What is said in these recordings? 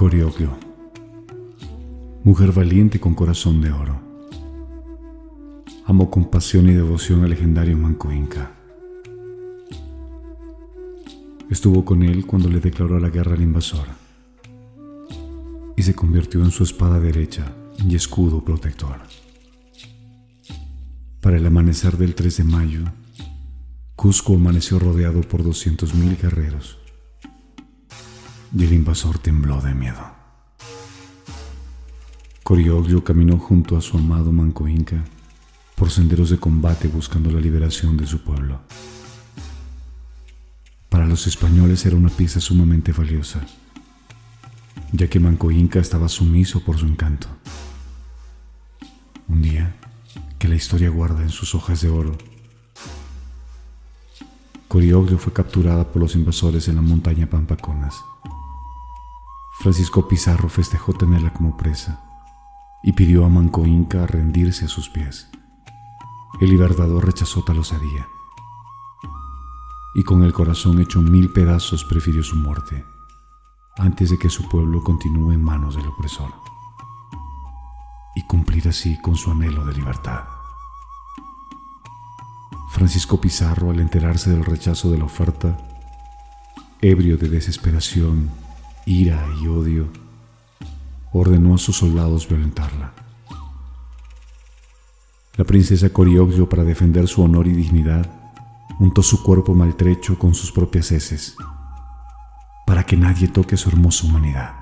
Corioclo, mujer valiente con corazón de oro. Amó con pasión y devoción al legendario Manco Inca. Estuvo con él cuando le declaró la guerra al invasor y se convirtió en su espada derecha y escudo protector. Para el amanecer del 3 de mayo, Cusco amaneció rodeado por 200.000 guerreros y el invasor tembló de miedo. Corioglio caminó junto a su amado Manco Inca por senderos de combate buscando la liberación de su pueblo. Para los españoles era una pieza sumamente valiosa, ya que Manco Inca estaba sumiso por su encanto. Un día, que la historia guarda en sus hojas de oro, Corioglio fue capturada por los invasores en la montaña Pampaconas. Francisco Pizarro festejó tenerla como presa y pidió a Manco Inca rendirse a sus pies. El libertador rechazó tal osadía y con el corazón hecho mil pedazos prefirió su muerte antes de que su pueblo continúe en manos del opresor y cumplir así con su anhelo de libertad. Francisco Pizarro, al enterarse del rechazo de la oferta, ebrio de desesperación, ira y odio, ordenó a sus soldados violentarla. La princesa Coriogio, para defender su honor y dignidad, untó su cuerpo maltrecho con sus propias heces, para que nadie toque su hermosa humanidad.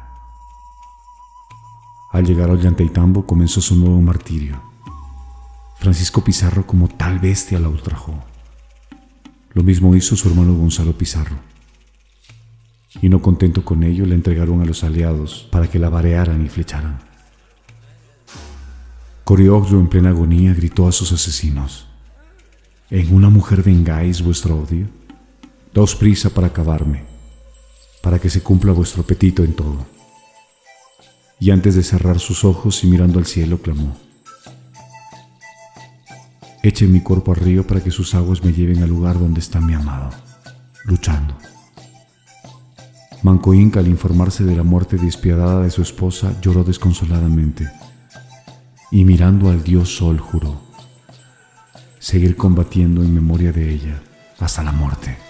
Al llegar al Llanteitambo comenzó su nuevo martirio. Francisco Pizarro como tal bestia la ultrajó. Lo mismo hizo su hermano Gonzalo Pizarro y no contento con ello le entregaron a los aliados para que la varearan y flecharan. Corioglo en plena agonía gritó a sus asesinos, ¿En una mujer vengáis vuestro odio? Daos prisa para acabarme, para que se cumpla vuestro apetito en todo. Y antes de cerrar sus ojos y mirando al cielo, clamó, Eche mi cuerpo al río para que sus aguas me lleven al lugar donde está mi amado, luchando. Manco Inca, al informarse de la muerte despiadada de su esposa, lloró desconsoladamente y mirando al dios Sol juró seguir combatiendo en memoria de ella hasta la muerte.